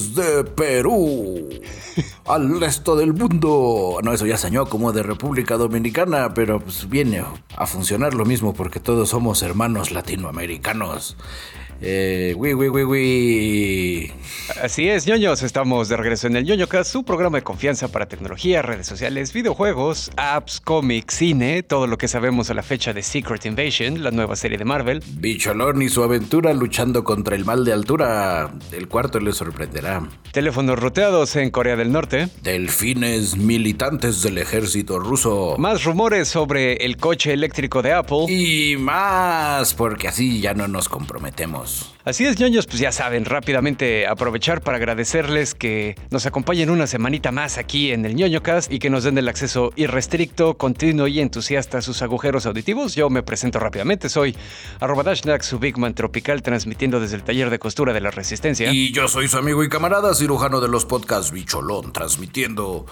Desde Perú al resto del mundo. No, eso ya sañó como de República Dominicana, pero pues viene a funcionar lo mismo porque todos somos hermanos latinoamericanos. Eh, Así es, ñoños, estamos de regreso en el ñoñocast, su programa de confianza para tecnología, redes sociales, videojuegos, apps, cómics, cine, todo lo que sabemos a la fecha de Secret Invasion, la nueva serie de Marvel. Bicholón y su aventura luchando contra el mal de altura. El cuarto le sorprenderá. Teléfonos roteados en Corea del Norte. Delfines militantes del ejército ruso. Más rumores sobre el coche eléctrico de Apple. Y más, porque así ya no nos comprometemos. Así es, ñoños, pues ya saben, rápidamente aprovechar para agradecerles que nos acompañen una semanita más aquí en el ñoñocast y que nos den el acceso irrestricto, continuo y entusiasta a sus agujeros auditivos. Yo me presento rápidamente, soy arroba Dashnak, su Bigman tropical, transmitiendo desde el taller de costura de la Resistencia. Y yo soy su amigo y camarada, cirujano de los podcasts Bicholón, transmitiendo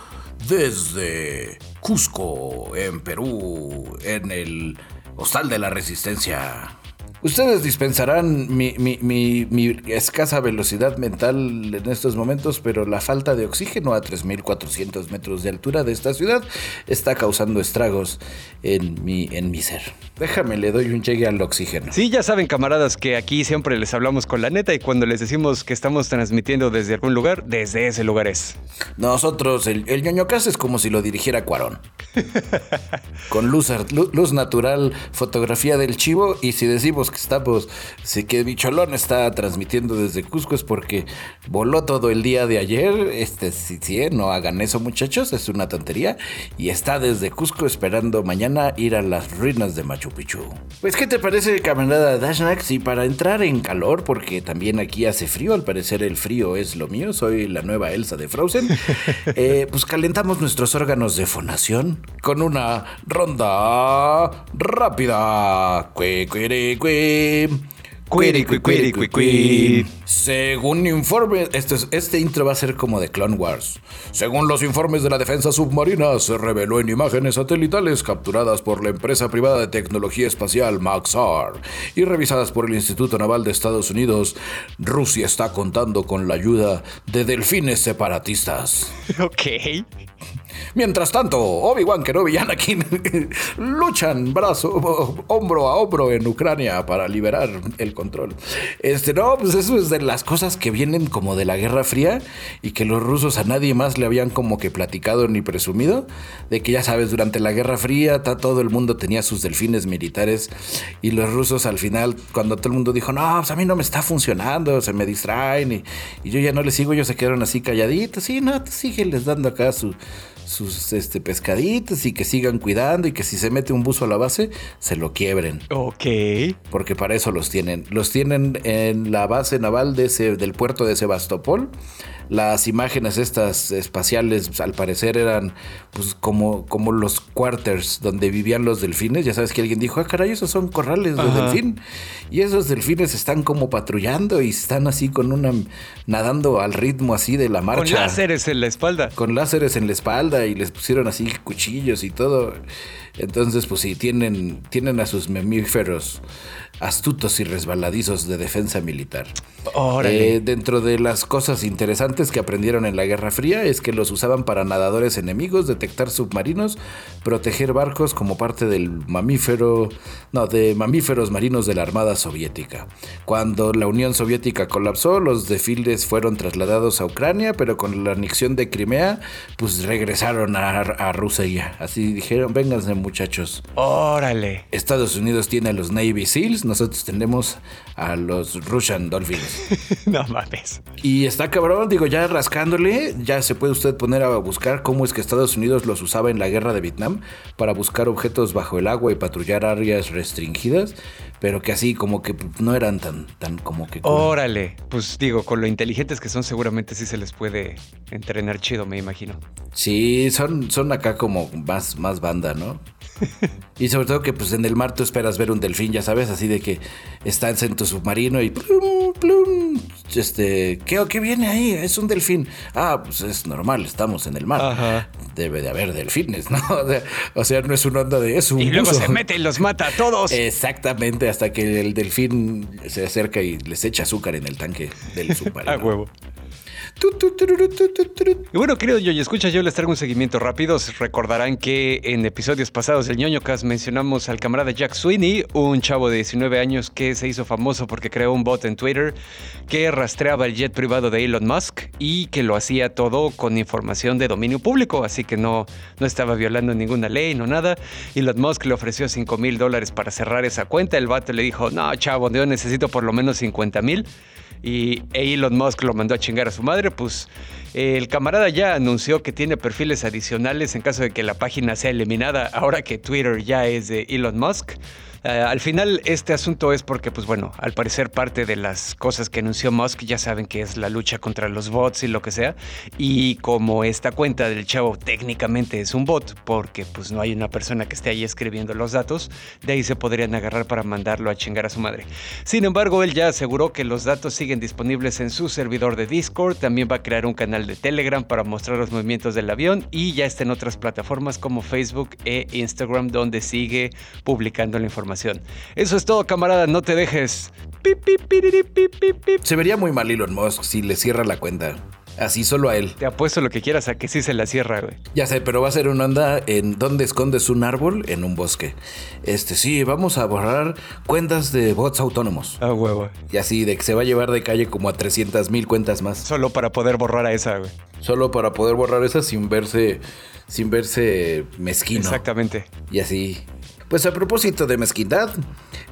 desde Cusco, en Perú, en el Hostal de la Resistencia. Ustedes dispensarán mi, escasa velocidad mental en estos momentos, pero la falta de oxígeno a 3.400 metros de altura de esta ciudad está causando estragos en mi, en mi ser. Déjame, le doy un llegue al oxígeno. Sí, ya saben, camaradas, que aquí siempre les hablamos con la neta y cuando les decimos que estamos transmitiendo desde algún lugar, desde ese lugar es. Nosotros, el, el ñoñocas es como si lo dirigiera Cuarón. con luz, luz natural, fotografía del chivo y si decimos que estamos, sí que Bicholón está transmitiendo desde Cusco es porque voló todo el día de ayer. Este, sí, sí, ¿eh? no hagan eso, muchachos, es una tontería. Y está desde Cusco esperando mañana ir a las ruinas de Machu Picchu. Pues, ¿qué te parece, camarada Dashnax? Y para entrar en calor, porque también aquí hace frío, al parecer el frío es lo mío, soy la nueva Elsa de Frozen. Eh, pues calentamos nuestros órganos de fonación con una ronda rápida. Cue, según informes, este, este intro va a ser como de Clone Wars. Según los informes de la defensa submarina, se reveló en imágenes satelitales capturadas por la empresa privada de tecnología espacial Maxar y revisadas por el Instituto Naval de Estados Unidos, Rusia está contando con la ayuda de delfines separatistas. Ok. Mientras tanto, Obi-Wan Kenobi y Anakin luchan brazo, hombro a hombro en Ucrania para liberar el control. Este, no, pues eso es de las cosas que vienen como de la Guerra Fría y que los rusos a nadie más le habían como que platicado ni presumido. De que ya sabes, durante la Guerra Fría todo el mundo tenía sus delfines militares y los rusos al final, cuando todo el mundo dijo, no, pues a mí no me está funcionando, se me distraen y, yo ya no les sigo, ellos se quedaron así calladitos. Sí, no, sigue les dando acá su sus este, pescaditos y que sigan cuidando y que si se mete un buzo a la base, se lo quiebren. Ok. Porque para eso los tienen. Los tienen en la base naval de ese, del puerto de Sebastopol las imágenes estas espaciales al parecer eran pues como, como los quarters donde vivían los delfines. Ya sabes que alguien dijo, ah, caray, esos son corrales de delfín. Y esos delfines están como patrullando y están así con una nadando al ritmo así de la marcha. Con láseres en la espalda. Con láseres en la espalda y les pusieron así cuchillos y todo. Entonces, pues sí, tienen, tienen a sus mamíferos astutos y resbaladizos de defensa militar. Eh, dentro de las cosas interesantes que aprendieron en la Guerra Fría es que los usaban para nadadores enemigos, detectar submarinos, proteger barcos como parte del mamífero, no, de mamíferos marinos de la Armada Soviética. Cuando la Unión Soviética colapsó, los desfiles fueron trasladados a Ucrania, pero con la anexión de Crimea, pues regresaron a, a Rusia. Así dijeron, vénganse muchachos. Órale. Estados Unidos tiene a los Navy SEALs, nosotros tenemos a los Russian Dolphins. no mames. Y está cabrón, digo, ya rascándole, ya se puede usted poner a buscar cómo es que Estados Unidos los usaba en la guerra de Vietnam para buscar objetos bajo el agua y patrullar áreas restringidas, pero que así como que no eran tan, tan como que... Órale, pues digo, con lo inteligentes que son seguramente sí se les puede entrenar chido, me imagino. Sí, son, son acá como más, más banda, ¿no? y sobre todo que pues en el mar tú esperas ver un delfín, ya sabes, así de que estás en tu submarino y plum, plum, este, ¿qué, ¿qué viene ahí? Es un delfín. Ah, pues es normal, estamos en el mar. Debe de haber delfines, ¿no? O sea, no es una onda de eso. Y luego se mete y los mata a todos. Exactamente, hasta que el delfín se acerca y les echa azúcar en el tanque del submarino. a huevo. Y bueno, querido Yoyo, escucha, yo les traigo un seguimiento rápido. Recordarán que en episodios pasados del Ñoño Cast mencionamos al camarada Jack Sweeney, un chavo de 19 años que se hizo famoso porque creó un bot en Twitter que rastreaba el jet privado de Elon Musk y que lo hacía todo con información de dominio público, así que no, no estaba violando ninguna ley, no nada. Elon Musk le ofreció 5 mil dólares para cerrar esa cuenta. El vato le dijo, no, chavo, yo necesito por lo menos 50 mil y Elon Musk lo mandó a chingar a su madre, pues el camarada ya anunció que tiene perfiles adicionales en caso de que la página sea eliminada ahora que Twitter ya es de Elon Musk. Eh, al final, este asunto es porque, pues bueno, al parecer parte de las cosas que anunció Musk ya saben que es la lucha contra los bots y lo que sea. Y como esta cuenta del chavo técnicamente es un bot, porque pues no hay una persona que esté ahí escribiendo los datos, de ahí se podrían agarrar para mandarlo a chingar a su madre. Sin embargo, él ya aseguró que los datos siguen disponibles en su servidor de Discord, también va a crear un canal de Telegram para mostrar los movimientos del avión y ya está en otras plataformas como Facebook e Instagram donde sigue publicando la información eso es todo, camarada, no te dejes. Se vería muy mal Elon Musk si le cierra la cuenta. Así solo a él. Te apuesto lo que quieras a que sí se la cierra, güey. Ya sé, pero va a ser una onda en donde escondes un árbol en un bosque. Este, sí, vamos a borrar cuentas de bots autónomos. Ah, huevo. Y así, de que se va a llevar de calle como a 300 mil cuentas más. Solo para poder borrar a esa, güey. Solo para poder borrar esa sin verse, sin verse mezquino. Exactamente. Y así, pues a propósito de mezquindad,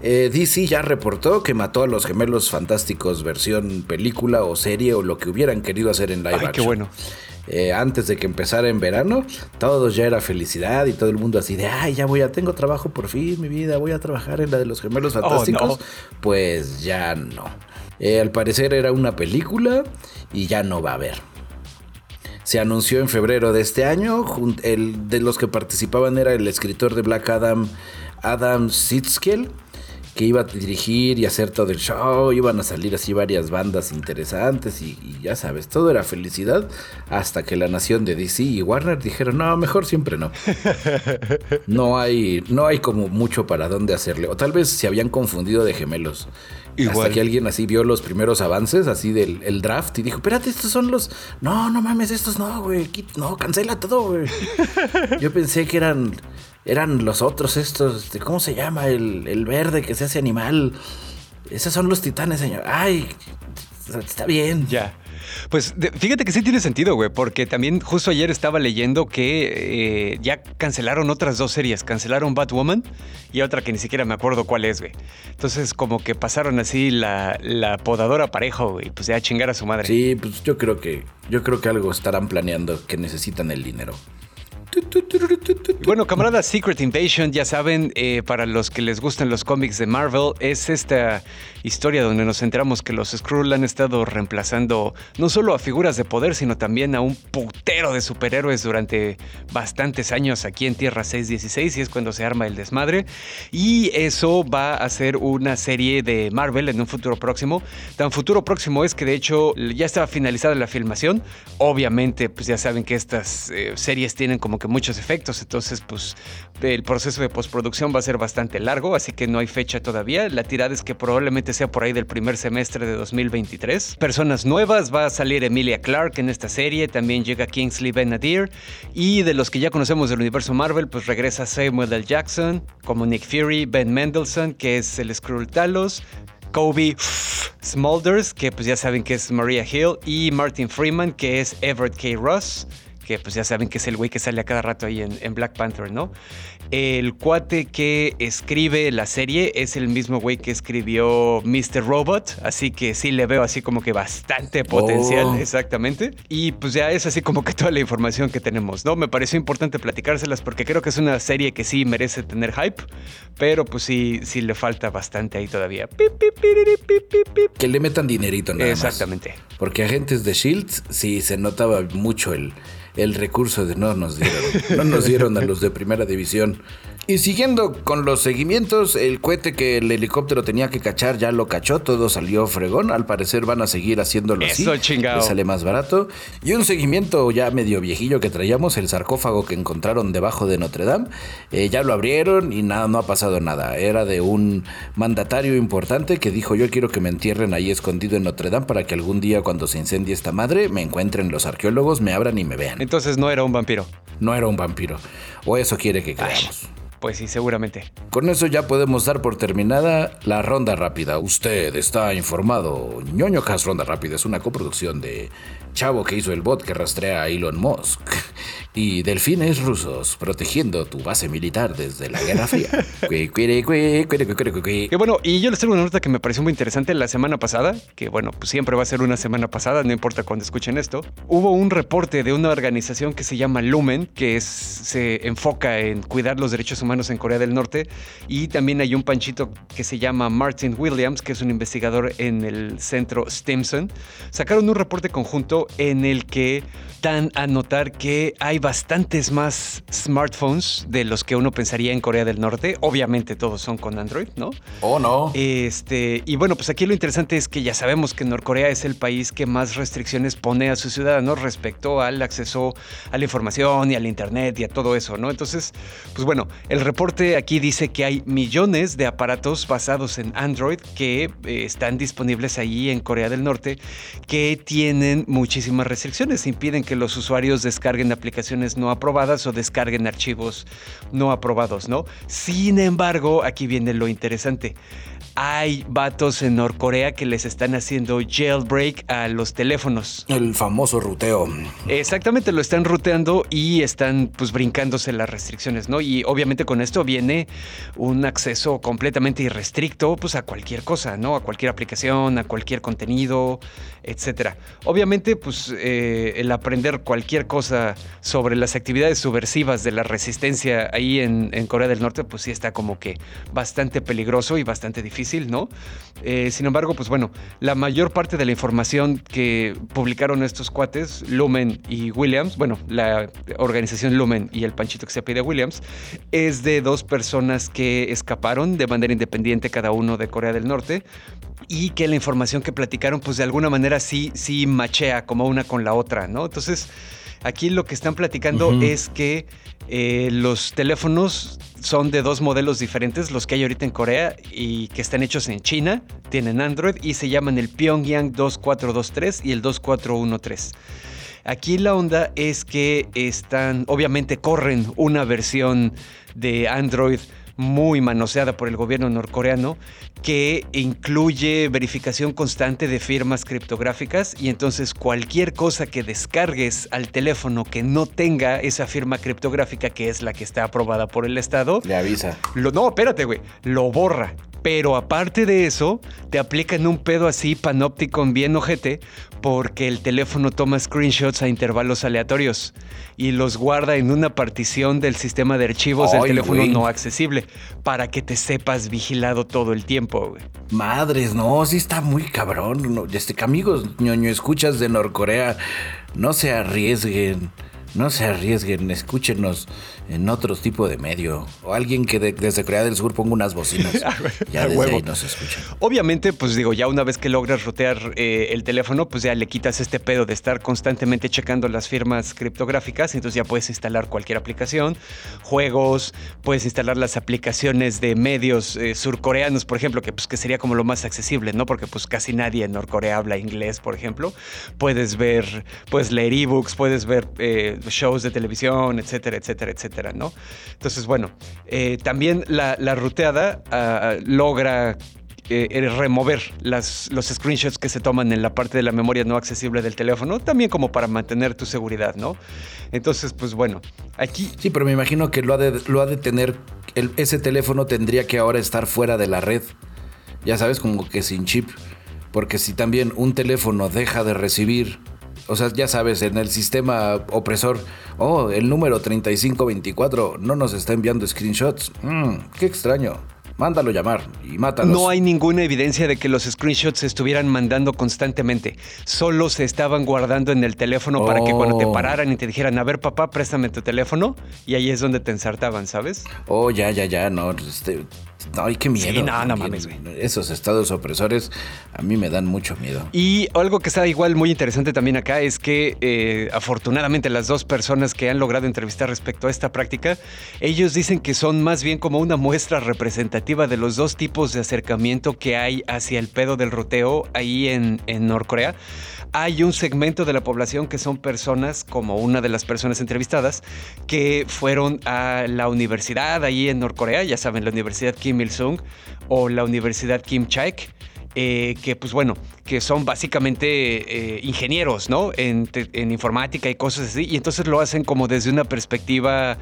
eh, DC ya reportó que mató a los gemelos fantásticos versión película o serie o lo que hubieran querido hacer en live Ay, qué bueno. Eh, antes de que empezara en verano, todos ya era felicidad y todo el mundo así de, ay, ya voy a, tengo trabajo por fin, mi vida, voy a trabajar en la de los gemelos oh, fantásticos. Pues ya no. Eh, al parecer era una película y ya no va a haber se anunció en febrero de este año. El de los que participaban era el escritor de Black Adam, Adam Sitzkel, que iba a dirigir y hacer todo el show. Iban a salir así varias bandas interesantes y, ya sabes, todo era felicidad hasta que la nación de DC y Warner dijeron, no, mejor siempre no. No hay, no hay como mucho para dónde hacerle. O tal vez se habían confundido de gemelos. Hasta que alguien así vio los primeros avances, así del el draft, y dijo, espérate, estos son los... No, no mames, estos no, güey. No, cancela todo, güey. Yo pensé que eran, eran los otros estos, este, ¿cómo se llama? El, el verde que se hace animal. Esos son los titanes, señor. Ay, está bien. Ya. Pues fíjate que sí tiene sentido, güey, porque también justo ayer estaba leyendo que eh, ya cancelaron otras dos series. Cancelaron Batwoman y otra que ni siquiera me acuerdo cuál es, güey. Entonces, como que pasaron así la, la podadora parejo, güey, pues ya chingar a su madre. Sí, pues yo creo que, yo creo que algo estarán planeando que necesitan el dinero. Bueno, camarada Secret Invasion, ya saben, eh, para los que les gustan los cómics de Marvel, es esta historia donde nos enteramos que los Skrull han estado reemplazando no solo a figuras de poder, sino también a un putero de superhéroes durante bastantes años aquí en Tierra 616 y es cuando se arma el desmadre. Y eso va a ser una serie de Marvel en un futuro próximo. Tan futuro próximo es que de hecho ya estaba finalizada la filmación. Obviamente, pues ya saben que estas eh, series tienen como que muchos efectos, entonces pues el proceso de postproducción va a ser bastante largo, así que no hay fecha todavía. La tirada es que probablemente sea por ahí del primer semestre de 2023. Personas nuevas, va a salir Emilia Clarke en esta serie, también llega Kingsley Ben-Adir y de los que ya conocemos del universo Marvel, pues regresa Samuel L. Jackson como Nick Fury, Ben Mendelsohn, que es el Skrull Talos, Kobe Smulders, que pues ya saben que es Maria Hill, y Martin Freeman, que es Everett K. Ross que pues ya saben que es el güey que sale a cada rato ahí en, Black Panther, ¿no? El cuate que escribe la serie es el mismo güey que escribió Mr. Robot, así que sí le veo así como que bastante potencial, oh. exactamente. Y pues ya es así como que toda la información que tenemos, ¿no? Me pareció importante platicárselas porque creo que es una serie que sí merece tener hype, pero pues sí, sí le falta bastante ahí todavía. Que le metan dinerito, nada Exactamente. Porque agentes de Shield sí se notaba mucho el el recurso de no nos dieron, no nos dieron a los de primera división Y siguiendo con los seguimientos, el cohete que el helicóptero tenía que cachar ya lo cachó, todo salió fregón. Al parecer van a seguir haciéndolo Eso, así. chingado. Le sale más barato. Y un seguimiento ya medio viejillo que traíamos, el sarcófago que encontraron debajo de Notre Dame. Eh, ya lo abrieron y nada, no ha pasado nada. Era de un mandatario importante que dijo: Yo quiero que me entierren ahí escondido en Notre Dame para que algún día, cuando se incendie esta madre, me encuentren los arqueólogos, me abran y me vean. Entonces no era un vampiro. No era un vampiro. O eso quiere que creamos. Pues sí, seguramente. Con eso ya podemos dar por terminada la ronda rápida. Usted está informado. ñoño Cast Ronda Rápida es una coproducción de Chavo que hizo el bot que rastrea a Elon Musk y Delfines Rusos protegiendo tu base militar desde la Guerra Fría. Que bueno, y yo les traigo una nota que me pareció muy interesante la semana pasada, que bueno, pues siempre va a ser una semana pasada, no importa cuando escuchen esto. Hubo un reporte de una organización que se llama Lumen, que es, se enfoca en cuidar los derechos humanos en Corea del Norte, y también hay un panchito que se llama Martin Williams, que es un investigador en el centro Stimson. Sacaron un reporte conjunto en el que dan a notar que hay bastantes más smartphones de los que uno pensaría en Corea del Norte. Obviamente todos son con Android, ¿no? Oh, no. Este, y bueno, pues aquí lo interesante es que ya sabemos que Norcorea es el país que más restricciones pone a sus ciudadanos respecto al acceso a la información y al internet y a todo eso, ¿no? Entonces, pues bueno, el reporte aquí dice que hay millones de aparatos basados en Android que eh, están disponibles ahí en Corea del Norte que tienen muchísimas restricciones, impiden que los usuarios descarguen aplicaciones no aprobadas o descarguen archivos no aprobados, ¿no? Sin embargo, aquí viene lo interesante. Hay vatos en Norcorea que les están haciendo jailbreak a los teléfonos. El famoso ruteo. Exactamente, lo están ruteando y están pues brincándose las restricciones, ¿no? Y obviamente con esto viene un acceso completamente irrestricto pues a cualquier cosa, ¿no? A cualquier aplicación, a cualquier contenido, etcétera. Obviamente pues eh, el aprender cualquier cosa sobre las actividades subversivas de la resistencia ahí en, en Corea del Norte pues sí está como que bastante peligroso y bastante difícil, ¿no? Eh, sin embargo, pues bueno, la mayor parte de la información que publicaron estos cuates, Lumen y Williams, bueno, la organización Lumen y el panchito que se pide Williams, es de dos personas que escaparon de manera independiente cada uno de Corea del Norte y que la información que platicaron, pues de alguna manera sí, sí machea como una con la otra, ¿no? Entonces, aquí lo que están platicando es que eh, los teléfonos son de dos modelos diferentes, los que hay ahorita en Corea y que están hechos en China, tienen Android y se llaman el Pyongyang 2423 y el 2413. Aquí la onda es que están, obviamente corren una versión de Android muy manoseada por el gobierno norcoreano que incluye verificación constante de firmas criptográficas y entonces cualquier cosa que descargues al teléfono que no tenga esa firma criptográfica que es la que está aprobada por el Estado, Le avisa. lo, no, espérate, güey. Lo borra. Pero aparte de eso, te aplican un pedo así panóptico bien ojete porque el teléfono toma screenshots a intervalos aleatorios y los guarda en una partición del sistema de archivos del teléfono güey. no accesible para que te sepas vigilado todo el tiempo, güey. Madres, no, sí está muy cabrón. No, este, amigos ñoño escuchas de Norcorea, no se arriesguen. No se arriesguen, escúchenos en otro tipo de medio. O alguien que de- desde Corea del Sur ponga unas bocinas. ya a desde huevo. ahí nos escuchan. Obviamente, pues digo, ya una vez que logras rotear eh, el teléfono, pues ya le quitas este pedo de estar constantemente checando las firmas criptográficas, entonces ya puedes instalar cualquier aplicación, juegos, puedes instalar las aplicaciones de medios eh, surcoreanos, por ejemplo, que pues que sería como lo más accesible, ¿no? Porque pues casi nadie en Norcorea habla inglés, por ejemplo. Puedes ver, puedes leer ebooks, puedes ver eh, shows de televisión, etcétera, etcétera, etcétera, ¿no? Entonces, bueno, eh, también la, la ruteada ah, logra eh, eh, remover las, los screenshots que se toman en la parte de la memoria no accesible del teléfono, también como para mantener tu seguridad, ¿no? Entonces, pues bueno, aquí Sí, pero me imagino que lo ha de, lo ha de tener. ese teléfono tendría que ahora estar fuera de la red. Ya sabes, como que sin chip. Porque si también un teléfono deja de recibir. O sea, ya sabes, en el sistema opresor, oh, el número 3524 no nos está enviando screenshots. Mm, qué extraño. mándalo llamar y mátalos. No hay ninguna evidencia de que los screenshots se estuvieran mandando constantemente. Solo se estaban guardando en el teléfono para que cuando te Oh. pararan y te dijeran, a ver papá, préstame tu teléfono, y ahí es donde te ensartaban, ¿sabes? Oh, ya, ya, ya, no. Este, ay, qué miedo. Sí, no, no también. mames, güey. Esos estados opresores a mí me dan mucho miedo. Y algo que está igual muy interesante también acá es que eh, afortunadamente las dos personas que han logrado entrevistar respecto a esta práctica, ellos dicen que son más bien como una muestra representativa de los dos tipos de acercamiento que hay hacia el pedo del roteo ahí en, en Norcorea. Hay un segmento de la población que son personas, como una de las personas entrevistadas, que fueron a la universidad ahí en Norcorea, ya saben, la Universidad Kim Il-sung o la Universidad Kim Chaek eh, que pues bueno, que son básicamente eh, ingenieros, ¿no? En, informática y cosas así, y entonces lo hacen como desde una perspectiva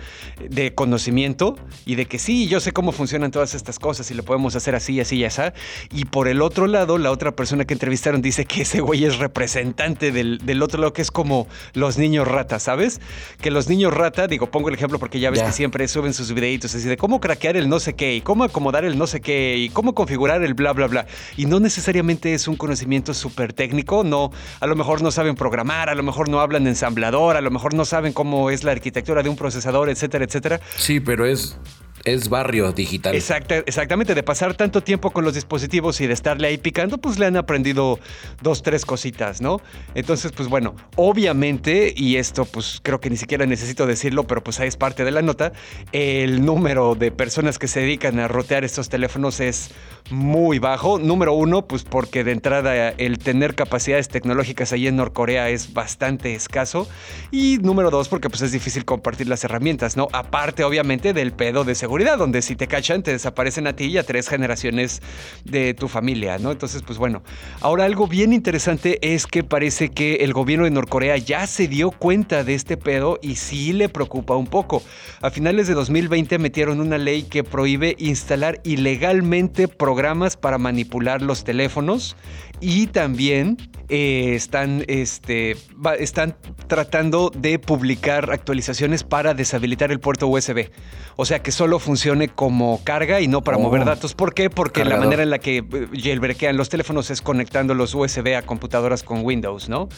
de conocimiento y de que sí, yo sé cómo funcionan todas estas cosas y lo podemos hacer así, así y así. Y por el otro lado, la otra persona que entrevistaron dice que ese güey es representante del, del otro lado, que es como los niños rata, ¿sabes? Que los niños rata, digo, pongo el ejemplo porque ya ves que siempre suben sus videitos así de cómo craquear el no sé qué y cómo acomodar el no sé qué y cómo configurar el bla bla bla. Y no necesariamente es un conocimiento súper técnico, no, a lo mejor no saben programar, a lo mejor no hablan de ensamblador, a lo mejor no saben cómo es la arquitectura de un procesador, etcétera, etcétera. Sí, pero es, es barrio digital. Exacta- exactamente, de pasar tanto tiempo con los dispositivos y de estarle ahí picando, pues le han aprendido dos, tres cositas, ¿no? Entonces, pues bueno, obviamente, y esto pues creo que ni siquiera necesito decirlo, pero pues ahí es parte de la nota, el número de personas que se dedican a rotear estos teléfonos es muy bajo. Número uno, pues porque de entrada el tener capacidades tecnológicas ahí en Norcorea es bastante escaso. Y número dos, porque pues es difícil compartir las herramientas, ¿no? Aparte, obviamente, del pedo de seguridad, donde si te cachan, te desaparecen a ti y a tres generaciones de tu familia, ¿no? Entonces, pues bueno. Ahora, algo bien interesante es que parece que el gobierno de Norcorea ya se dio cuenta de este pedo y sí le preocupa un poco. A finales de 2020 metieron una ley que prohíbe instalar ilegalmente programas para manipular los teléfonos y también eh, están, este, están tratando de publicar actualizaciones para deshabilitar el puerto USB. O sea, que solo funcione como carga y no para Oh. mover datos. ¿Por qué? Porque la manera en la que eh, jailbreakean los teléfonos es conectando los USB a computadoras con Windows, ¿no?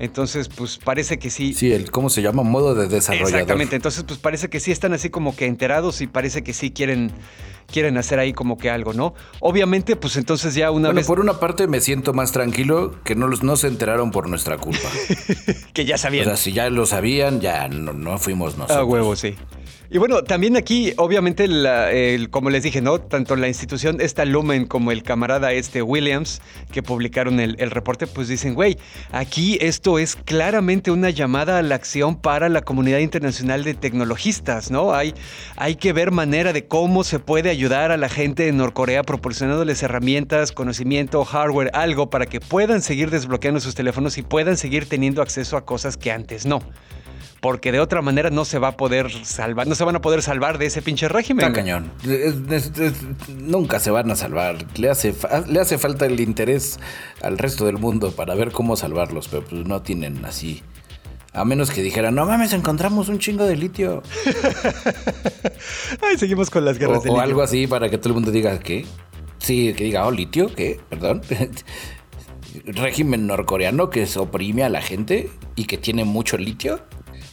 Entonces, pues parece que sí. Sí, el, ¿cómo se llama? Modo de desarrollador. Exactamente, entonces pues parece que sí están así como que enterados y parece que sí quieren, quieren hacer ahí como que algo, ¿no? Obviamente, pues entonces ya una Bueno, vez por una parte me siento más tranquilo que no, los, no se enteraron por nuestra culpa. que ya o sabían. sea, si ya lo sabían, ya no, no fuimos nosotros. A huevo, sí. Y bueno, también aquí, obviamente, la- como les dije, ¿no? Tanto la institución, esta Lumen, como el camarada este Williams, que publicaron el, reporte, pues dicen, güey, aquí esto es claramente una llamada a la acción para la comunidad internacional de tecnologistas, ¿no? Hay, hay que ver manera de cómo se puede ayudar a la gente en Norcorea proporcionándoles herramientas, conocimiento, hardware, algo para que puedan seguir desbloqueando sus teléfonos y puedan seguir teniendo acceso a cosas que antes no porque de otra manera no se va a poder salvar, no se van a poder salvar de ese pinche régimen. Está cañón. Es- es- es- nunca se van a salvar. Le hace, le hace falta el interés al resto del mundo para ver cómo salvarlos, pero pues no tienen así. A menos que dijeran, no mames, encontramos un chingo de litio. Ay, seguimos con las O, guerras de o litio. algo así para que todo el mundo diga, ¿qué? Sí, que diga, oh, litio, ¿qué? Perdón. Régimen norcoreano que se oprime a la gente y que tiene mucho litio.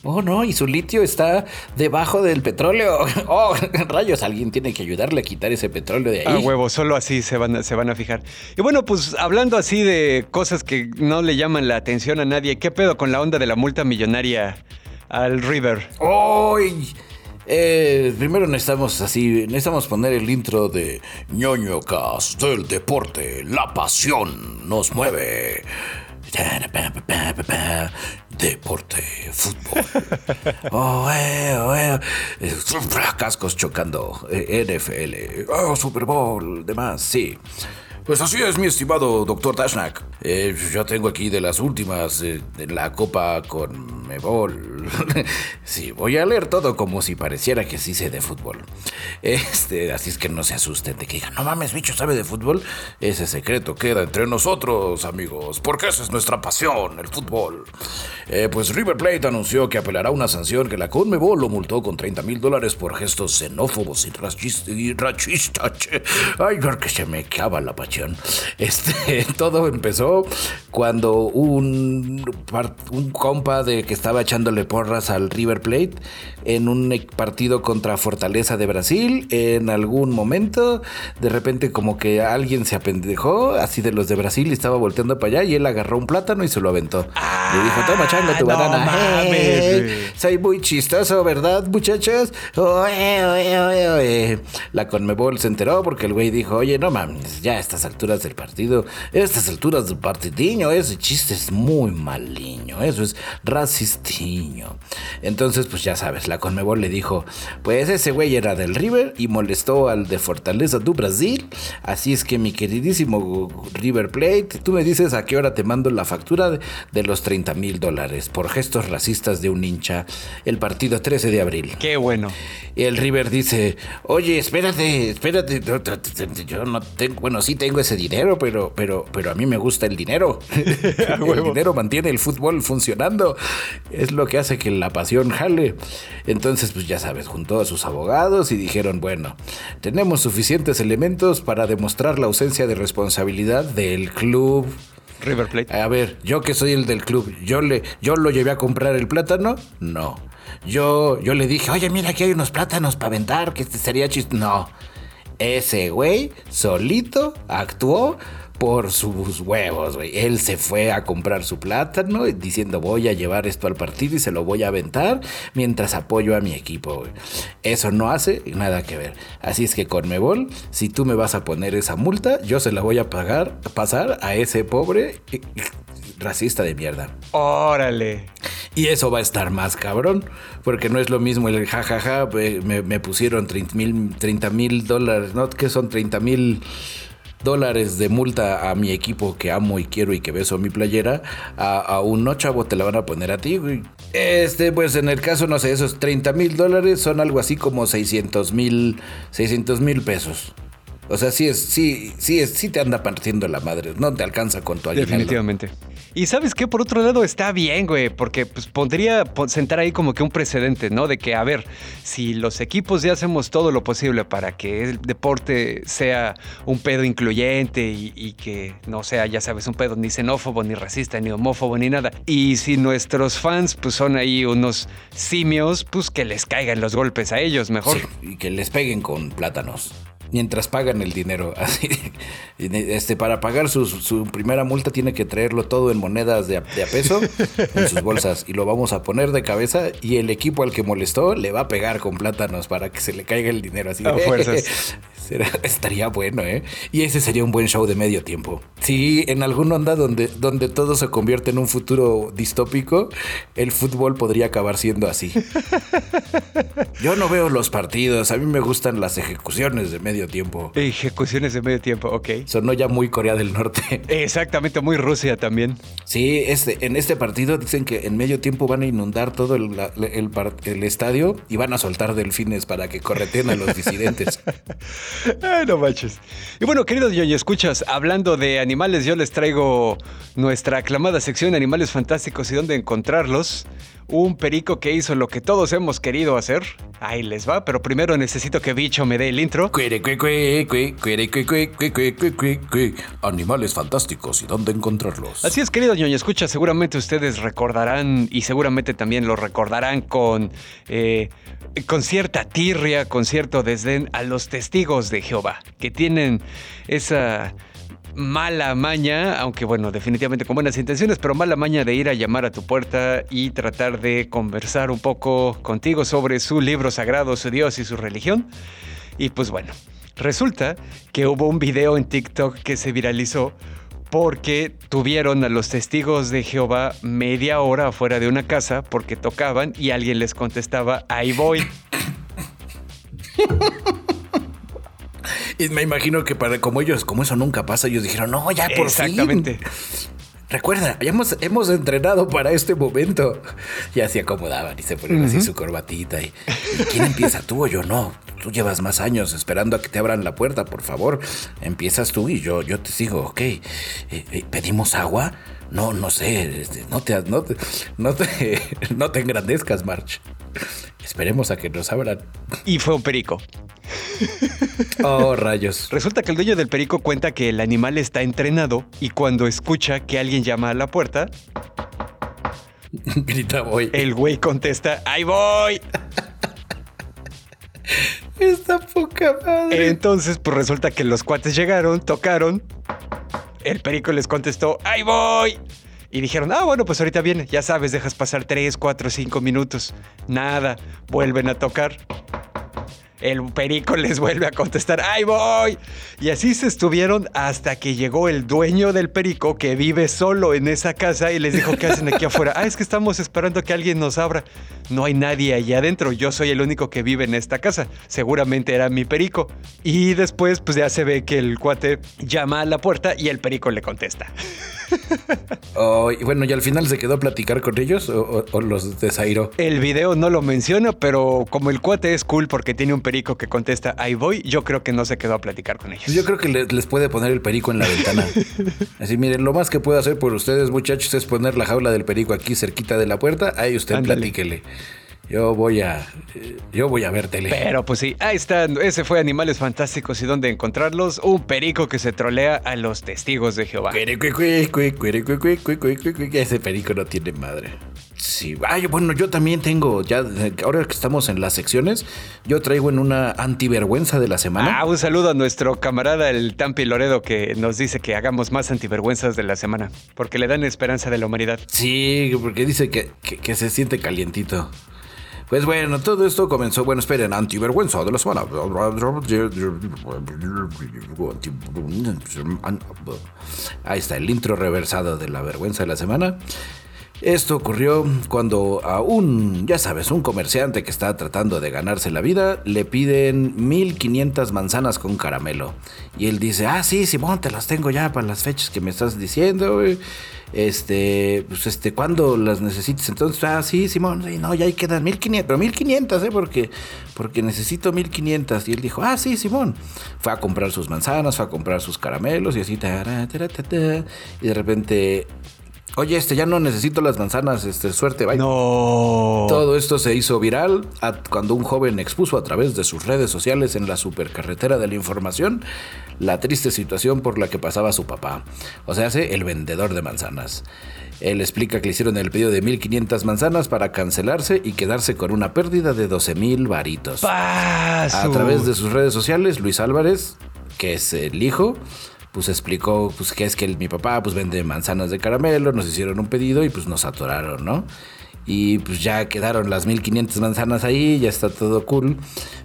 Oh, no, y su litio está debajo del petróleo. Oh, rayos, alguien tiene que ayudarle a quitar ese petróleo de A ahí. huevo, solo así se van, a, se van a fijar. Y bueno, pues hablando así de cosas que no le llaman la atención a nadie, ¿qué pedo con la onda de la multa millonaria al River? ¡Ay! Eh, primero necesitamos así, necesitamos poner el intro de ñoño cast del deporte, la pasión nos mueve. Deporte, fútbol. Oh, eh, oh, eh. Eh, Cascos chocando. eh, NFL. Oh, Super Bowl, demás, sí. Pues así es, mi estimado doctor Dashnak. Eh, yo tengo aquí de las últimas eh, la Copa con Mebol. sí, voy a leer todo como si pareciera que sí sé de fútbol. Este, así es que no se asusten de que digan, no mames, bicho, ¿sabe de fútbol? Ese secreto queda entre nosotros, amigos, porque esa es nuestra pasión, el fútbol. Eh, pues River Plate anunció que apelará a una sanción que la Conmebol lo multó con 30 mil dólares por gestos xenófobos y racistas. Ay, porque se me acaba la Este, todo empezó cuando un, un compa de que estaba echándole porras al River Plate en un partido contra Fortaleza de Brasil, en algún momento, de repente como que alguien se apendejó, así de los de Brasil, y estaba volteando para allá y él agarró un plátano y se lo aventó. Le dijo, toma chango tu ah, banana. soy muy chistoso, ¿verdad, muchachos? La Conmebol se enteró porque el güey dijo, oye, no mames, ya a estas alturas del partido, estas alturas del partidiño, ese chiste es muy maliño, eso es racistiño. Entonces, pues ya sabes, la Conmebol le dijo, pues ese güey era del River y molestó al de Fortaleza do Brasil, así es que mi queridísimo River Plate, tú me dices a qué hora te mando la factura de, los 30 mil dólares por gestos racistas de un hincha el partido 13 de abril. Qué bueno. Y el River dice, oye, espérate, espérate, yo no tengo, bueno, sí tengo ese dinero, pero, pero, pero a mí me gusta el dinero. el dinero mantiene el fútbol funcionando, es lo que hace que la pasión jale. Entonces, pues ya sabes, juntó a sus abogados y dijeron, bueno, tenemos suficientes elementos para demostrar la ausencia de responsabilidad del club. River Plate. A ver, yo que soy el del club, yo le, yo lo llevé a comprar el plátano, no. Yo, yo le dije, oye, mira, aquí hay unos plátanos para aventar, que este sería chiste. No. Ese güey solito actuó por sus huevos, güey. Él se fue a comprar su plátano diciendo voy a llevar esto al partido y se lo voy a aventar mientras apoyo a mi equipo, güey. Eso no hace nada que ver. Así es que con Mebol, si tú me vas a poner esa multa, yo se la voy a pagar, pasar a ese pobre racista de mierda. Órale. Y eso va a estar más cabrón, porque no es lo mismo el jajaja, me, me pusieron 30 mil dólares, ¿no? Que son 30 mil dólares de multa a mi equipo que amo y quiero y que beso mi playera, a, un no chavo te la van a poner a ti, Este, pues en el caso, no sé, esos 30 mil dólares son algo así como 600 mil, 600 mil pesos. O sea, sí es, sí, sí es, sí te anda partiendo la madre, no te alcanza con tu aguinaldo. Definitivamente. Y sabes qué, por otro lado está bien, güey, porque pues podría sentar ahí como que un precedente, ¿no? De que, a ver, si los equipos ya hacemos todo lo posible para que el deporte sea un pedo incluyente y, que no sea, ya sabes, un pedo ni xenófobo, ni racista, ni homófobo, ni nada. Y si nuestros fans pues son ahí unos simios, pues que les caigan los golpes a ellos mejor. y que les peguen con plátanos mientras pagan el dinero. Así, este, para pagar su, primera multa tiene que traerlo todo en monedas de a, peso en sus bolsas y lo vamos a poner de cabeza y el equipo al que molestó le va a pegar con plátanos para que se le caiga el dinero. Así estaría bueno, ¿eh? Y ese sería un buen show de medio tiempo. Sí, en alguna onda donde, donde todo se convierte en un futuro distópico, el fútbol podría acabar siendo así. Yo no veo los partidos, a mí me gustan las ejecuciones de medio tiempo. Ejecuciones de medio tiempo, ok. Sonó ya muy Corea del Norte. Exactamente, muy Rusia también. Sí, este, en este partido dicen que en medio tiempo van a inundar todo el, el, estadio y van a soltar delfines para que correten a los disidentes. Ay, no manches. Y bueno, queridos yo escuchas, hablando de animales, yo les traigo nuestra aclamada sección de Animales Fantásticos y dónde encontrarlos un perico que hizo lo que todos hemos querido hacer. Ahí les va, pero primero necesito que Bicho me dé el intro. Animales fantásticos y dónde encontrarlos. Así es, querido ñoño, escucha, seguramente ustedes recordarán y seguramente también lo recordarán con, eh, con cierta tirria, con cierto desdén a los testigos de Jehová, que tienen esa mala maña, aunque bueno, definitivamente con buenas intenciones, pero mala maña de ir a llamar a tu puerta y tratar de conversar un poco contigo sobre su libro sagrado, su Dios y su religión. Y pues bueno, resulta que hubo un video en TikTok que se viralizó porque tuvieron a los testigos de Jehová media hora afuera de una casa porque tocaban y alguien les contestaba, ahí voy. Y me imagino que para como ellos, como eso nunca pasa, ellos dijeron, no, ya por Exactamente. Recuerda, hemos, hemos entrenado para este momento. Y así acomodaban y se ponían así su corbatita. Y, ¿Quién empieza tú o yo? No, tú llevas más años esperando a que te abran la puerta, por favor. Empiezas tú y yo, yo te sigo, ok. Eh, eh, ¿Pedimos agua? No, no sé, este, no te, no te, no te, no te engrandezcas, March. Esperemos a que nos abran. Y fue un perico. Oh, rayos. Resulta que el dueño del perico cuenta que el animal está entrenado y cuando escucha que alguien llama a la puerta, grita voy. El güey contesta, ¡ahí voy! Está poca madre. Entonces, pues resulta que los cuates llegaron, tocaron. El perico les contestó, ¡ahí voy! Y dijeron, ah, bueno, pues ahorita viene. Ya sabes, dejas pasar 3, 4, 5 minutos. Nada, vuelven a tocar el perico les vuelve a contestar, ¡ay voy! Y así se estuvieron hasta que llegó el dueño del perico que vive solo en esa casa y les dijo, ¿qué hacen aquí afuera? Ah, es que estamos esperando que alguien nos abra. No hay nadie allá adentro, yo soy el único que vive en esta casa. Seguramente era mi perico. Y después, pues ya se ve que el cuate llama a la puerta y el perico le contesta. Oh, y bueno, ¿y al final se quedó a platicar con ellos o, los desairó? El video no lo menciona, pero como el cuate es cool porque tiene un perico que contesta ahí voy, yo creo que no se quedó a platicar con ellos. Yo creo que les puede poner el perico en la ventana. Así, miren, lo más que puedo hacer por ustedes, muchachos, es poner la jaula del perico aquí cerquita de la puerta. Ahí usted platíquele. Yo voy a. Yo voy a ver tele. Pero pues sí, ahí está. Ese fue Animales Fantásticos y dónde encontrarlos. Un perico que se trolea a los testigos de Jehová. Ese perico no tiene madre. Sí, ay, bueno, yo también tengo, ya ahora que estamos en las secciones, yo traigo en una antivergüenza de la semana. Ah, un saludo a nuestro camarada el Tampi Loredo que nos dice que hagamos más antivergüenzas de la semana, porque le dan esperanza de la humanidad. Sí, porque dice que, que se siente calientito. Pues bueno, todo esto comenzó, bueno, esperen, antivergüenza de la semana. Ahí está el intro reversado de la vergüenza de la semana. Esto ocurrió cuando a un, ya sabes, un comerciante que está tratando de ganarse la vida, le piden 1500 manzanas con caramelo. Y él dice, ah, sí, Simón, te las tengo ya para las fechas que me estás diciendo. Este, pues este, ¿cuándo las necesites? Entonces, ah, sí, Simón, no, ya ahí quedan 1500, pero 1500, ¿eh? Porque, porque necesito 1500. Y él dijo, ah, sí, Simón. Fue a comprar sus manzanas, fue a comprar sus caramelos y así, y de repente Oye, este, ya no necesito las manzanas, este, suerte, bye. No. Todo esto se hizo viral cuando un joven expuso a través de sus redes sociales en la supercarretera de la información la triste situación por la que pasaba su papá. O sea, hace el vendedor de manzanas. Él explica que le hicieron el pedido de 1500 manzanas para cancelarse y quedarse con una pérdida de 12.000 varitos. A través de sus redes sociales, Luis Álvarez, que es el hijo, pues explicó pues que es que mi papá pues vende manzanas de caramelo, nos hicieron un pedido y pues nos atoraron, ¿no? Y pues ya quedaron las 1500 manzanas ahí, ya está todo cool,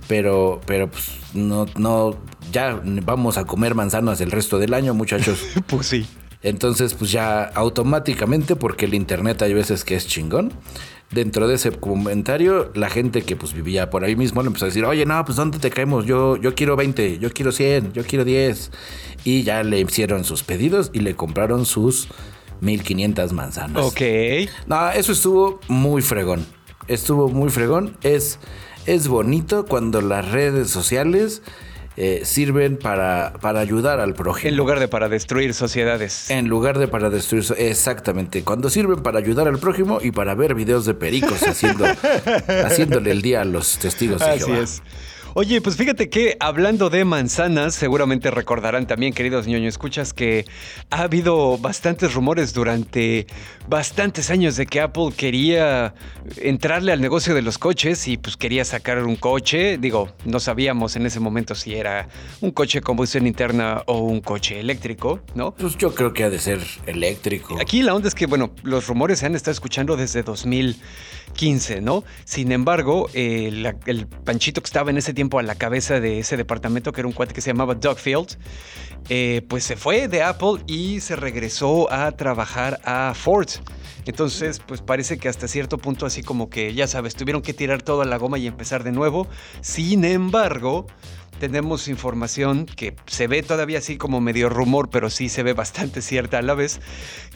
pero pero pues no no ya vamos a comer manzanas el resto del año, muchachos. pues sí. Entonces, pues ya automáticamente, porque el internet hay veces que es chingón, dentro de ese comentario, la gente que pues vivía por ahí mismo le empezó a decir, oye, no, pues ¿dónde te caemos? Yo, yo quiero 20, yo quiero 100, yo quiero 10. Y ya le hicieron sus pedidos y le compraron sus 1500 manzanas. Ok. No, eso estuvo muy fregón. Estuvo muy fregón. Es, es bonito cuando las redes sociales eh, sirven para, para ayudar al prójimo. En lugar de para destruir sociedades. En lugar de para destruir. Exactamente. Cuando sirven para ayudar al prójimo y para ver videos de pericos haciendo, haciéndole el día a los testigos de Así es. Oye, pues fíjate que hablando de manzanas, seguramente recordarán también, queridos ñoño, escuchas que ha habido bastantes rumores durante bastantes años de que Apple quería entrarle al negocio de los coches y pues quería sacar un coche. Digo, no sabíamos en ese momento si era un coche de combustión interna o un coche eléctrico, ¿no? Pues yo creo que ha de ser eléctrico. Aquí la onda es que, bueno, los rumores se han estado escuchando desde 2015, ¿no? Sin embargo, el panchito que estaba en ese tiempo a la cabeza de ese departamento, que era un cuate que se llamaba Doug Field, eh, pues se fue de Apple y se regresó a trabajar a Ford. Entonces, pues parece que hasta cierto punto así como que, ya sabes, tuvieron que tirar todo a la goma y empezar de nuevo. Sin embargo, tenemos información que se ve todavía así como medio rumor, pero sí se ve bastante cierta a la vez,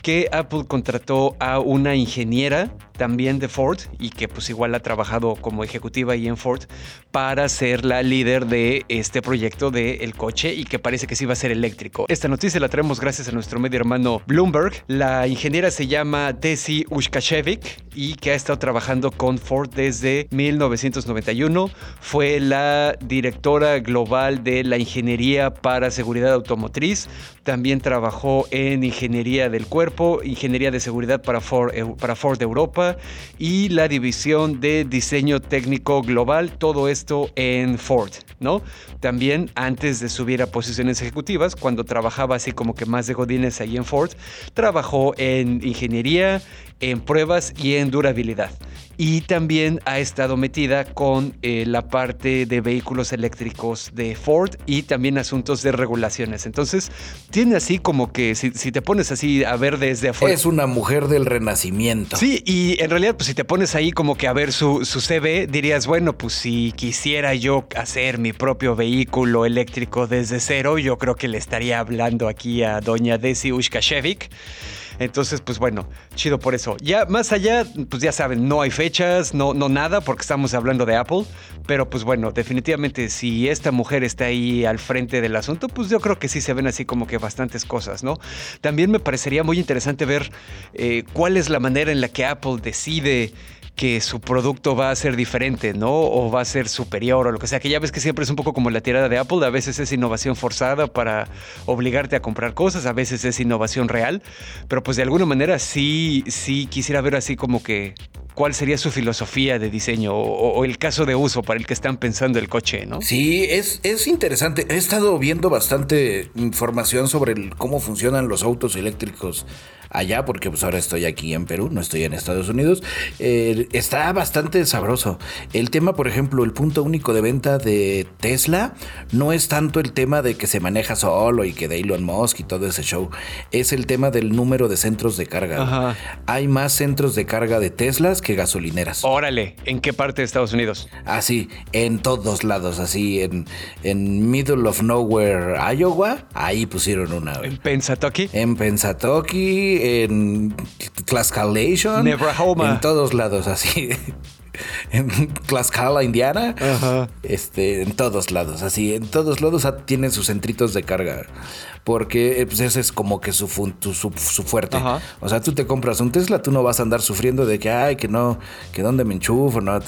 que Apple contrató a una ingeniera también de Ford y que pues igual ha trabajado como ejecutiva ahí en Ford para ser la líder de este proyecto del coche y que parece que sí va a ser eléctrico. Esta noticia la traemos gracias a nuestro medio hermano Bloomberg. La ingeniera se llama Desi Ushkashevik y que ha estado trabajando con Ford desde 1991. Fue la directora global de la ingeniería para seguridad automotriz. También trabajó en ingeniería del cuerpo, ingeniería de seguridad para Ford, para Ford Europa y la división de diseño técnico global, todo esto en Ford, ¿no? También antes de subir a posiciones ejecutivas, cuando trabajaba así como que más de godines ahí en Ford, trabajó en ingeniería, en pruebas y en durabilidad y también ha estado metida con eh, la parte de vehículos eléctricos de Ford y también asuntos de regulaciones. Entonces, tiene así como que si, te pones así a ver desde afuera. Es una mujer del renacimiento. Sí, y en realidad, pues si te pones ahí como que a ver su, su CV, dirías, bueno, pues si quisiera yo hacer mi propio vehículo eléctrico desde cero, yo creo que le estaría hablando aquí a doña Desi Ushkashevik. Entonces, pues bueno, chido por eso. Ya más allá, pues ya saben, no hay fechas, no, no nada, porque estamos hablando de Apple. Pero pues bueno, definitivamente si esta mujer está ahí al frente del asunto, pues yo creo que sí se ven así como que bastantes cosas, ¿no? También me parecería muy interesante ver eh, cuál es la manera en la que Apple decide que su producto va a ser diferente, ¿no? O va a ser superior o lo que sea, que ya ves que siempre es un poco como la tirada de Apple, a veces es innovación forzada para obligarte a comprar cosas, a veces es innovación real, pero pues de alguna manera sí, sí quisiera ver así como que cuál sería su filosofía de diseño o, el caso de uso para el que están pensando el coche, ¿no? Sí, es, es interesante. He estado viendo bastante información sobre cómo funcionan los autos eléctricos allá, porque pues ahora estoy aquí en Perú, no estoy en Estados Unidos, eh, está bastante sabroso. El tema, por ejemplo, el punto único de venta de Tesla no es tanto el tema de que se maneja solo y que de Elon Musk y todo ese show, es el tema del número de centros de carga. Hay más centros de carga de Teslas que gasolineras. Órale, ¿en qué parte de Estados Unidos? Así, en todos lados, así en, en Middle of Nowhere, Iowa, ahí pusieron una. ¿En Pensatoki? En Pensatoki, en Tlaxcalation, en todos lados así. En Tlaxcala, Indiana, este, en todos lados, así, en todos lados tienen sus centritos de carga porque eh, pues, ese es como que su, su, fuerte. O sea, tú te compras un Tesla, tú no vas a andar sufriendo de que, ay, que no, que dónde me enchufo, no.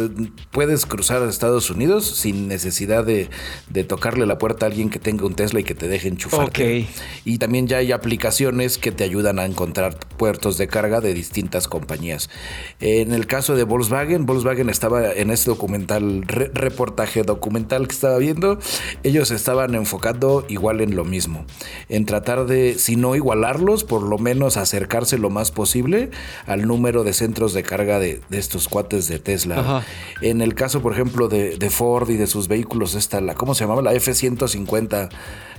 puedes cruzar a Estados Unidos sin necesidad de, tocarle la puerta a alguien que tenga un Tesla y que te deje enchufar. Y también ya hay aplicaciones que te ayudan a encontrar puertos de carga de distintas compañías. En el caso de Volkswagen, Volkswagen estaba en este documental, reportaje documental que estaba viendo, ellos estaban enfocando igual en lo mismo en tratar de, si no igualarlos, por lo menos acercarse lo más posible al número de centros de carga de, estos cuates de Tesla. En el caso, por ejemplo, de, de, Ford y de sus vehículos, esta, la, ¿cómo se llamaba? La F-150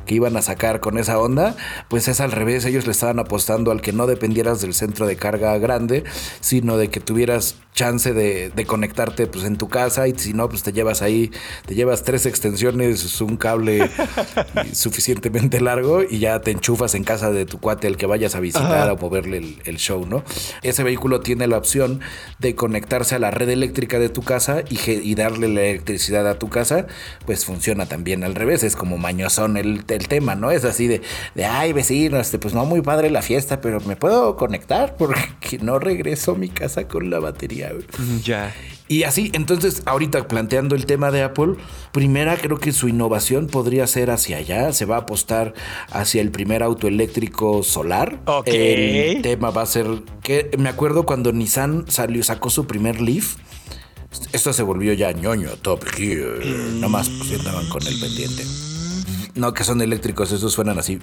que iban a sacar con esa onda, pues es al revés, ellos le estaban apostando al que no dependieras del centro de carga grande, sino de que tuvieras chance de, conectarte pues en tu casa y si no pues te llevas ahí, te llevas tres extensiones, un cable suficientemente largo y ya te enchufas en casa de tu cuate al que vayas a visitar o moverle el, show, ¿no? Ese vehículo tiene la opción de conectarse a la red eléctrica de tu casa y, y darle la electricidad a tu casa, pues funciona también al revés, es como mañosón el, el tema, ¿no? Es así de, de ay vecino, este, pues no muy padre la fiesta, pero me puedo conectar porque no regreso a mi casa con la batería. Ya. Y así, entonces, ahorita planteando el tema de Apple, primera creo que su innovación podría ser hacia allá, se va a apostar hacia el primer auto eléctrico solar. Ok. El tema va a ser que me acuerdo cuando Nissan salió, sacó su primer Leaf. Esto se volvió ya ñoño, top gear. Nomás pues, andaban con el pendiente. No, que son eléctricos, esos suenan así.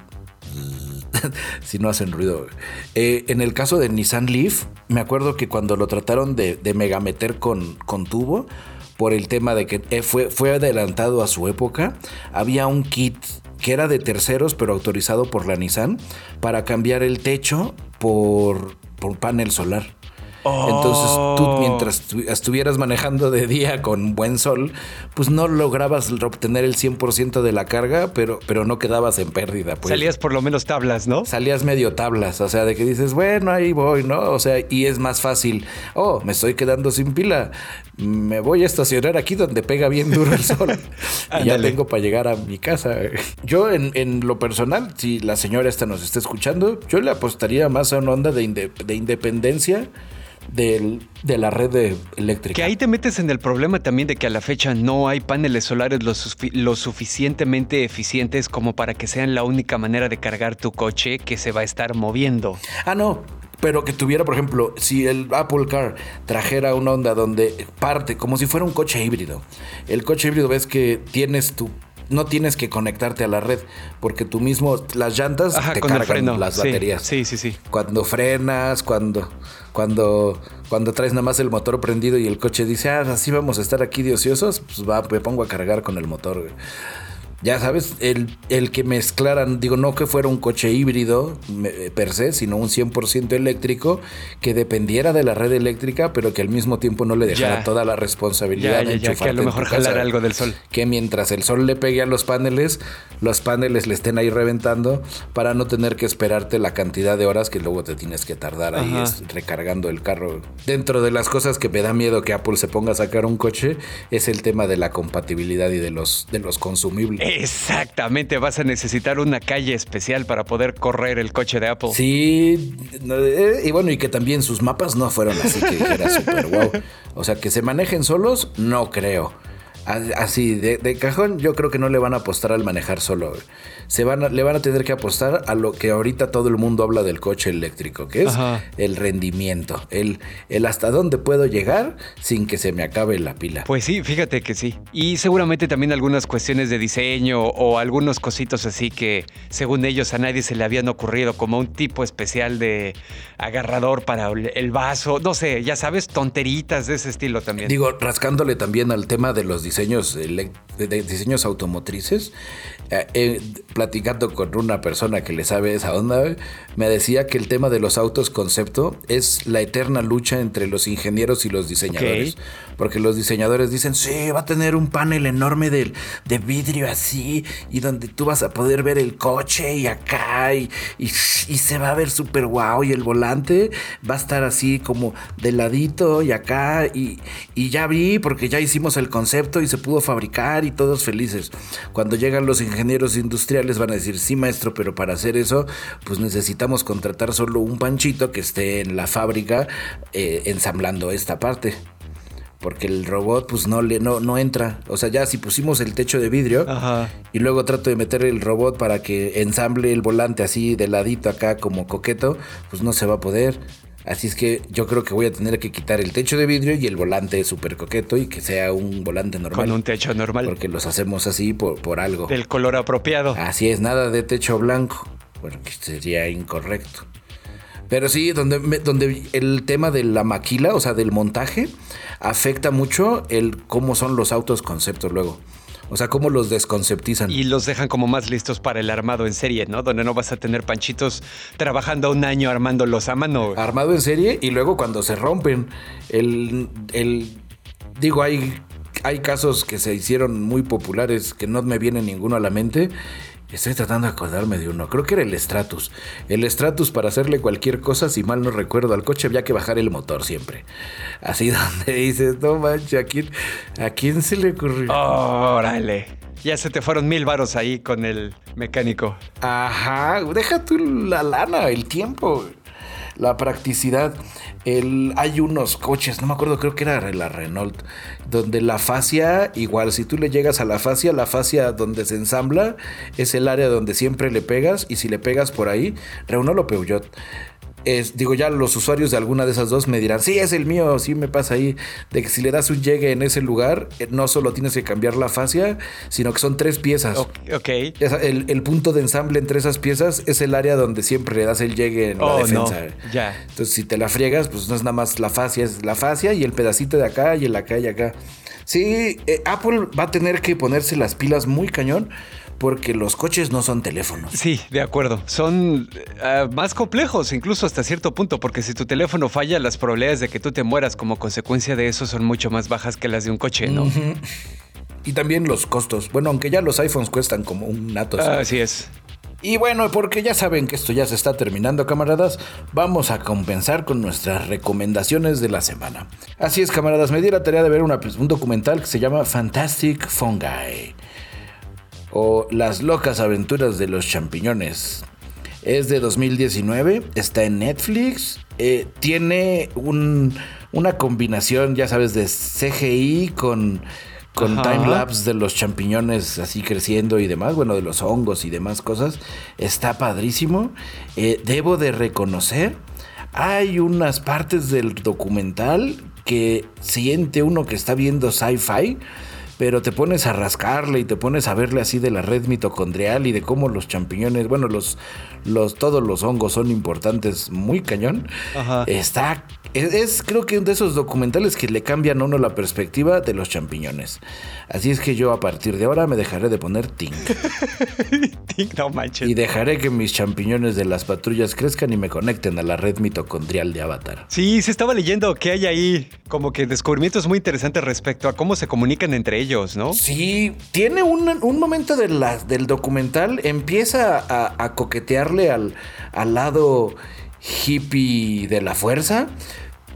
si no hacen ruido. Eh, en el caso de Nissan Leaf, me acuerdo que cuando lo trataron de, megameter con, con tubo, por el tema de que eh, fue, fue adelantado a su época, había un kit que era de terceros, pero autorizado por la Nissan, para cambiar el techo por, por panel solar. Entonces tú Oh. mientras tu- estuvieras manejando de día con buen sol, pues no lograbas obtener el 100% de la carga, pero, pero no quedabas en pérdida. Pues. Salías por lo menos tablas, ¿no? Salías medio tablas, o sea, de que dices, bueno, ahí voy, ¿no? O sea, y es más fácil, oh, me estoy quedando sin pila, me voy a estacionar aquí donde pega bien duro el sol. y ya tengo para llegar a mi casa. Yo, en, en lo personal, si la señora esta nos está escuchando, yo le apostaría más a una onda de, inde- de independencia del- de la red de- eléctrica. Que ahí te metes en el problema también de que a la fecha no hay paneles solares lo, sufi- lo suficientemente eficientes como para que sean la única manera de cargar tu coche que se va a estar moviendo. Ah, no. Pero que tuviera, por ejemplo, si el Apple Car trajera una onda donde parte, como si fuera un coche híbrido. El coche híbrido ves que tienes tu. No tienes que conectarte a la red, porque tú mismo, las llantas Ajá, te cargan freno. las baterías. Sí, sí, sí. Cuando frenas, cuando, cuando, cuando traes nada más el motor prendido y el coche dice, ah, así vamos a estar aquí de ociosos, pues va, me pongo a cargar con el motor. Ya sabes, el, el que mezclaran, digo, no que fuera un coche híbrido per se, sino un 100% eléctrico, que dependiera de la red eléctrica, pero que al mismo tiempo no le dejara Ya. toda la responsabilidad Ya, ya, de que a lo mejor jalar algo del sol. Que mientras el sol le pegue a los paneles, los paneles le estén ahí reventando para no tener que esperarte la cantidad de horas que luego te tienes que tardar ahí es- recargando el carro. Dentro de las cosas que me da miedo que Apple se ponga a sacar un coche es el tema de la compatibilidad y de los, de los consumibles. Exactamente, vas a necesitar una calle especial para poder correr el coche de Apple. Sí, eh, y bueno, y que también sus mapas no fueron así que dijera super wow. O sea, que se manejen solos, no creo. Así, de cajón, yo creo que no le van a apostar al manejar solo. Se van a- le van a tener que apostar a lo que ahorita todo el mundo habla del coche eléctrico, que es Ajá. el rendimiento, el, el hasta dónde puedo llegar sin que se me acabe la pila. Pues sí, fíjate que sí. Y seguramente también algunas cuestiones de diseño o algunos cositos así que según ellos a nadie se le habían ocurrido, como un tipo especial de agarrador para el vaso, no sé, ya sabes, tonteritas de ese estilo también. Digo, rascándole también al tema de los diseños, de diseños automotrices, eh, eh, platicando con una persona que le sabe esa onda, eh, me decía que el tema de los autos concepto es la eterna lucha entre los ingenieros y los diseñadores. Ok. Porque los diseñadores dicen, sí, va a tener un panel enorme de, de vidrio así, y donde tú vas a poder ver el coche y acá, y, y, se va a ver súper guau, y el volante va a estar así como de ladito y acá, y, y ya vi, porque ya hicimos el concepto y se pudo fabricar y todos felices. Cuando llegan los ingenieros industriales van a decir, sí maestro, pero para hacer eso, pues necesitamos contratar solo un panchito que esté en la fábrica eh, ensamblando esta parte. Porque el robot pues no le no, no entra. O sea, ya si pusimos el techo de vidrio Ajá. y luego trato de meter el robot para que ensamble el volante así de ladito acá como coqueto, pues no se va a poder. Así es que yo creo que voy a tener que quitar el techo de vidrio y el volante súper coqueto y que sea un volante normal. Con un techo normal. Porque los hacemos así por, por algo. Del color apropiado. Así es, nada de techo blanco, porque sería incorrecto. Pero sí, donde, donde el tema de la maquila, o sea, del montaje, afecta mucho el cómo son los autos conceptos luego. O sea, cómo los desconceptizan. Y los dejan como más listos para el armado en serie, ¿no? Donde no vas a tener panchitos trabajando un año armándolos a mano. Armado en serie y luego cuando se rompen, el, el digo, hay, hay casos que se hicieron muy populares que no me viene ninguno a la mente. Estoy tratando de acordarme de uno. Creo que era el Stratus. El Stratus para hacerle cualquier cosa, si mal no recuerdo, al coche había que bajar el motor siempre. Así donde dices, no manches, ¿a quién, ¿a quién se le ocurrió? Órale. Ya se te fueron mil varos ahí con el mecánico. Ajá, deja tú la lana, el tiempo, la practicidad. El, hay unos coches, no me acuerdo, creo que era la Renault, donde la fascia, igual, si tú le llegas a la fascia, la fascia donde se ensambla es el área donde siempre le pegas, y si le pegas por ahí, Renault o Peugeot. Es, digo, ya los usuarios de alguna de esas dos me dirán, sí, es el mío, sí me pasa ahí, de que si le das un llegue en ese lugar, eh, no solo tienes que cambiar la fascia, sino que son tres piezas. Ok. el, el punto de ensamble entre esas piezas es el área donde siempre le das el llegue en la Oh, no. defensa. Ya. Entonces, si te la friegas, pues no es nada más la fascia, es la fascia y el pedacito de acá y el acá y acá. Sí, eh, Apple va a tener que ponerse las pilas muy cañón porque los coches no son teléfonos. Sí, de acuerdo. Son eh, más complejos, incluso hasta cierto punto, porque si tu teléfono falla, las probabilidades de que tú te mueras como consecuencia de eso son mucho más bajas que las de un coche, ¿no? Y también los costos. Bueno, aunque ya los iPhones cuestan como un nato. Así es. Y bueno, porque ya saben que esto ya se está terminando, camaradas, vamos a compensar con nuestras recomendaciones de la semana. Así es, camaradas, me di la tarea de ver un documental que se llama Fantastic Fungi o Las locas aventuras de los champiñones. Es de 2019, está en Netflix, eh, tiene una combinación, ya sabes, de CGI con, con timelapse de los champiñones así creciendo y demás, bueno, de los hongos y demás cosas. Está padrísimo. Eh, debo de reconocer, hay unas partes del documental que siente uno que está viendo sci-fi pero te pones a rascarle y te pones a verle así de la red mitocondrial y de cómo los champiñones, bueno, los, los, todos los hongos son importantes, muy cañón. Está, es, creo que uno de esos documentales que le cambian a uno la perspectiva de los champiñones. Así es que yo a partir de ahora me dejaré de poner Tink. tink, no manches. Y dejaré que mis champiñones de las patrullas crezcan y me conecten a la red mitocondrial de Avatar. Sí, se estaba leyendo que hay ahí como que descubrimientos muy interesantes respecto a cómo se comunican entre ellos ¿no? Sí, tiene un, momento del documental, empieza a, coquetearle al, lado hippie de la fuerza,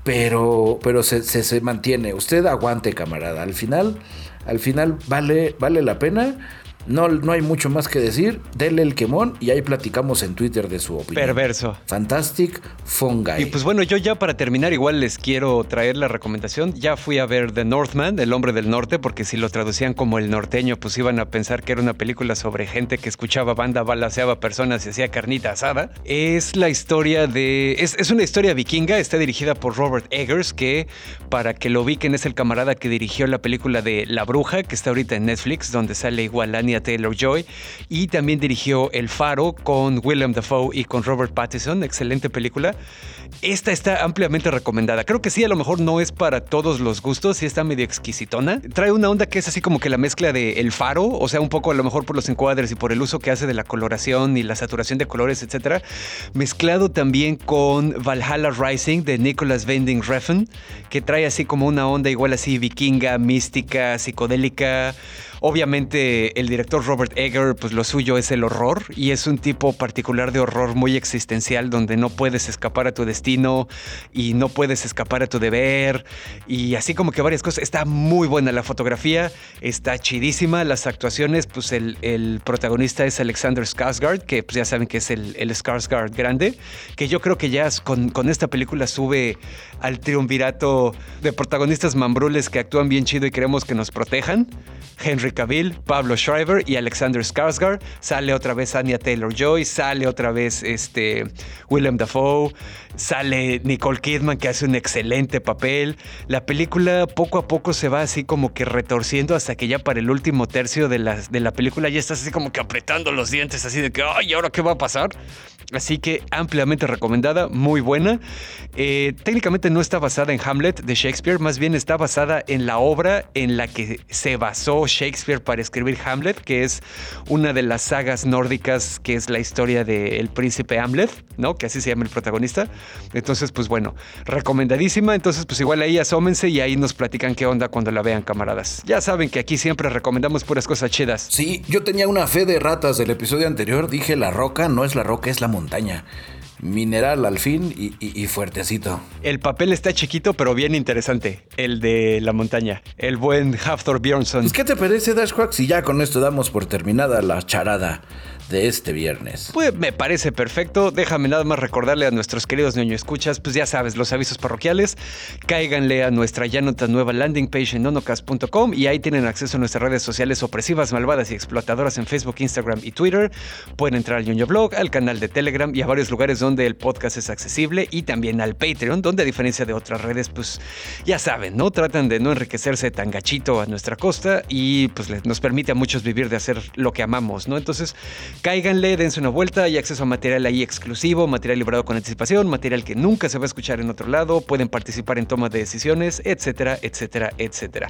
pero, pero se, se, mantiene. Usted aguante, camarada. Al final, al final vale, vale la pena no, no hay mucho más que decir. Dele el quemón y ahí platicamos en Twitter de su opinión. Perverso. Fantastic Fungi. Y pues bueno, yo ya para terminar, igual les quiero traer la recomendación. Ya fui a ver The Northman, El hombre del norte, porque si lo traducían como el norteño, pues iban a pensar que era una película sobre gente que escuchaba banda, balaseaba personas y hacía carnita asada. Es la historia de. Es, es una historia vikinga, está dirigida por Robert Eggers, que para que lo ubiquen es el camarada que dirigió la película de La Bruja, que está ahorita en Netflix, donde sale igual Anya Taylor Joy y también dirigió El Faro con William Dafoe y con Robert Pattinson, excelente película. Esta está ampliamente recomendada. Creo que sí, a lo mejor no es para todos los gustos, sí está medio exquisitona. Trae una onda que es así como que la mezcla de El Faro, o sea, un poco a lo mejor por los encuadres y por el uso que hace de la coloración y la saturación de colores, etcétera, mezclado también con Valhalla Rising de Nicholas Winding Refn, que trae así como una onda igual así vikinga, mística, psicodélica. Obviamente el director Robert Egger, pues lo suyo es el horror y es un tipo particular de horror muy existencial donde no puedes escapar a tu destino y no puedes escapar a tu deber y así como que varias cosas. Está muy buena la fotografía, está chidísima, las actuaciones, pues el, protagonista es Alexander Skarsgård, que pues ya saben que es el, el Skarsgård grande, que yo creo que ya con, con esta película sube al triunvirato de protagonistas mambrules que actúan bien chido y queremos que nos protejan. Henry Cavill, Pablo Schreiber y Alexander Skarsgård. Sale otra vez Anya Taylor-Joy, sale otra vez este William Dafoe, sale Nicole Kidman que hace un excelente papel. La película poco a poco se va así como que retorciendo hasta que ya para el último tercio de la, de la película ya estás así como que apretando los dientes así de que, ay, ¿ahora qué va a pasar? Así que ampliamente recomendada, muy buena. Eh, técnicamente no está basada en Hamlet de Shakespeare, más bien está basada en la obra en la que se basó Shakespeare para escribir Hamlet, que es una de las sagas nórdicas, que es la historia del príncipe Hamlet, ¿no? Que así se llama el protagonista. Entonces, pues bueno, recomendadísima. Entonces, pues igual ahí asómense y ahí nos platican qué onda cuando la vean, camaradas. Ya saben que aquí siempre recomendamos puras cosas chidas. Sí, yo tenía una fe de ratas del episodio anterior. Dije la roca, no es la roca, es la montaña mineral al fin y, fuertecito. El papel está chiquito, pero bien interesante. El de la montaña. El buen Hafthor Bjornsson. ¿Qué te parece, Dashquack? Si ya con esto damos por terminada la charada de este viernes. Pues me parece perfecto. Déjame nada más recordarle a nuestros queridos niños escuchas, pues ya sabes, los avisos parroquiales. Cáiganle a nuestra ya nota nueva landing page en nonocast.com y ahí tienen acceso a nuestras redes sociales opresivas, malvadas y explotadoras en Facebook, Instagram y Twitter. Pueden entrar al ñoño blog, al canal de Telegram y a varios lugares donde el podcast es accesible y también al Patreon, donde a diferencia de otras redes, pues ya saben, ¿no? Tratan de no enriquecerse tan gachito a nuestra costa y pues nos permite a muchos vivir de hacer lo que amamos, ¿no? Entonces, Cáiganle, dense una vuelta, hay acceso a material ahí exclusivo, material librado con anticipación, material que nunca se va a escuchar en otro lado, pueden participar en toma de decisiones, etcétera, etcétera, etcétera.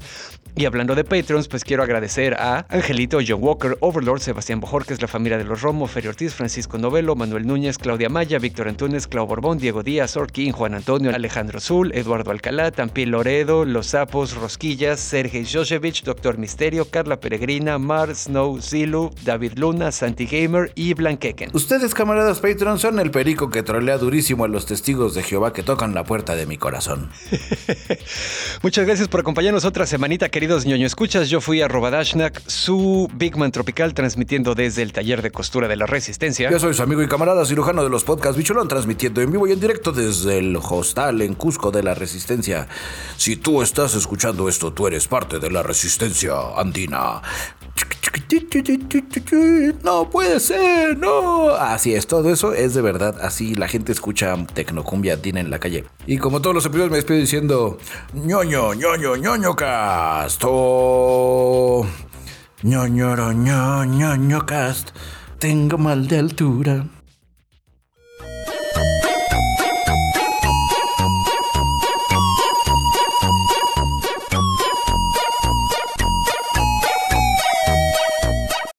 Y hablando de Patreons, pues quiero agradecer a Angelito, John Walker, Overlord, Sebastián Bojorquez, la familia de los Romo, Ferio Ortiz, Francisco Novelo, Manuel Núñez, Claudia Maya, Víctor Antunes, Clau Borbón, Diego Díaz, Orquín, Juan Antonio, Alejandro Zul, Eduardo Alcalá, Tampi Loredo, Los Sapos, Rosquillas, Sergei Josevich, Doctor Misterio, Carla Peregrina, Mar, Snow, Zilu, David Luna, Santi Gamer y Blanqueken. Ustedes, camaradas Patreon, son el perico que trolea durísimo a los testigos de Jehová que tocan la puerta de mi corazón. Muchas gracias por acompañarnos otra semanita, queridos ñoño escuchas. Yo fui a Robadashnak, su Bigman Tropical, transmitiendo desde el taller de costura de la Resistencia. Yo soy su amigo y camarada cirujano de los podcasts Bicholón, transmitiendo en vivo y en directo desde el hostal en Cusco de la Resistencia. Si tú estás escuchando esto, tú eres parte de la Resistencia andina. No puede ser, no. Así es, todo eso es de verdad. Así la gente escucha Tecnocumbia andina en la calle. Y como todos los episodios me despido diciendo ñoño, ñoño, ñoño cast. Oh, ñoño, ñoño, ñoño cast. Tengo mal de altura.